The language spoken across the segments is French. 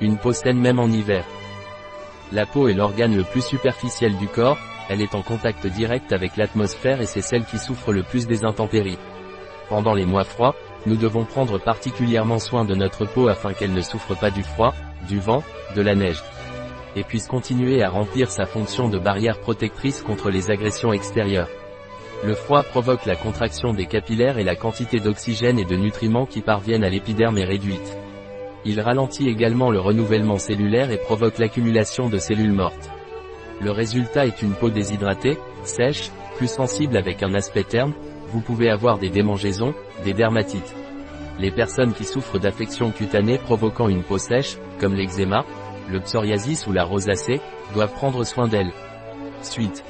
Une peau saine même en hiver. La peau est l'organe le plus superficiel du corps, elle est en contact direct avec l'atmosphère et c'est celle qui souffre le plus des intempéries. Pendant les mois froids, nous devons prendre particulièrement soin de notre peau afin qu'elle ne souffre pas du froid, du vent, de la neige. Et puisse continuer à remplir sa fonction de barrière protectrice contre les agressions extérieures. Le froid provoque la contraction des capillaires et la quantité d'oxygène et de nutriments qui parviennent à l'épiderme est réduite. Il ralentit également le renouvellement cellulaire et provoque l'accumulation de cellules mortes. Le résultat est une peau déshydratée, sèche, plus sensible avec un aspect terne, vous pouvez avoir des démangeaisons, des dermatites. Les personnes qui souffrent d'affections cutanées provoquant une peau sèche, comme l'eczéma, le psoriasis ou la rosacée, doivent prendre soin d'elle. Suite.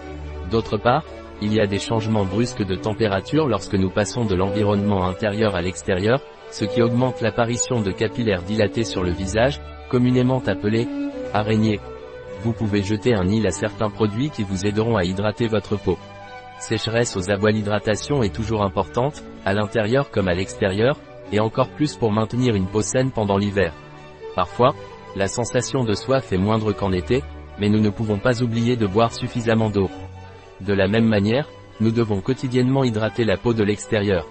D'autre part, il y a des changements brusques de température lorsque nous passons de l'environnement intérieur à l'extérieur, ce qui augmente l'apparition de capillaires dilatés sur le visage, communément appelés araignées. Vous pouvez jeter un île à certains produits qui vous aideront à hydrater votre peau. Sécheresse aux abois L'hydratation est toujours importante, à l'intérieur comme à l'extérieur, et encore plus pour maintenir une peau saine pendant l'hiver. Parfois, la sensation de soif est moindre qu'en été, mais nous ne pouvons pas oublier de boire suffisamment d'eau. De la même manière, nous devons quotidiennement hydrater la peau de l'extérieur.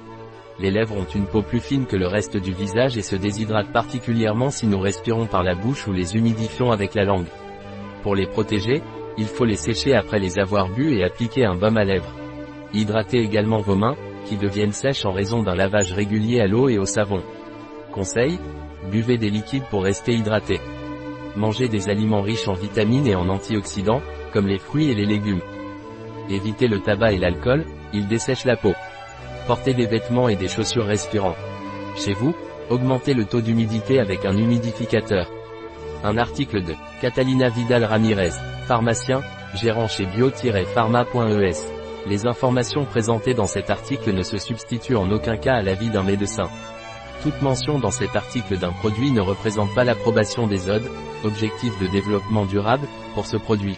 Les lèvres ont une peau plus fine que le reste du visage et se déshydratent particulièrement si nous respirons par la bouche ou les humidifions avec la langue. Pour les protéger, il faut les sécher après les avoir bu et appliquer un baume à lèvres. Hydratez également vos mains, qui deviennent sèches en raison d'un lavage régulier à l'eau et au savon. Conseil Buvez des liquides pour rester hydraté. Mangez des aliments riches en vitamines et en antioxydants, comme les fruits et les légumes. Évitez le tabac et l'alcool, ils dessèchent la peau. Portez des vêtements et des chaussures respirants. Chez vous, augmentez le taux d'humidité avec un humidificateur. Un article de Catalina Vidal Ramirez, pharmacien, gérant chez bio-pharma.es. Les informations présentées dans cet article ne se substituent en aucun cas à l'avis d'un médecin. Toute mention dans cet article d'un produit ne représente pas l'approbation des ODE, objectifs de développement durable, pour ce produit.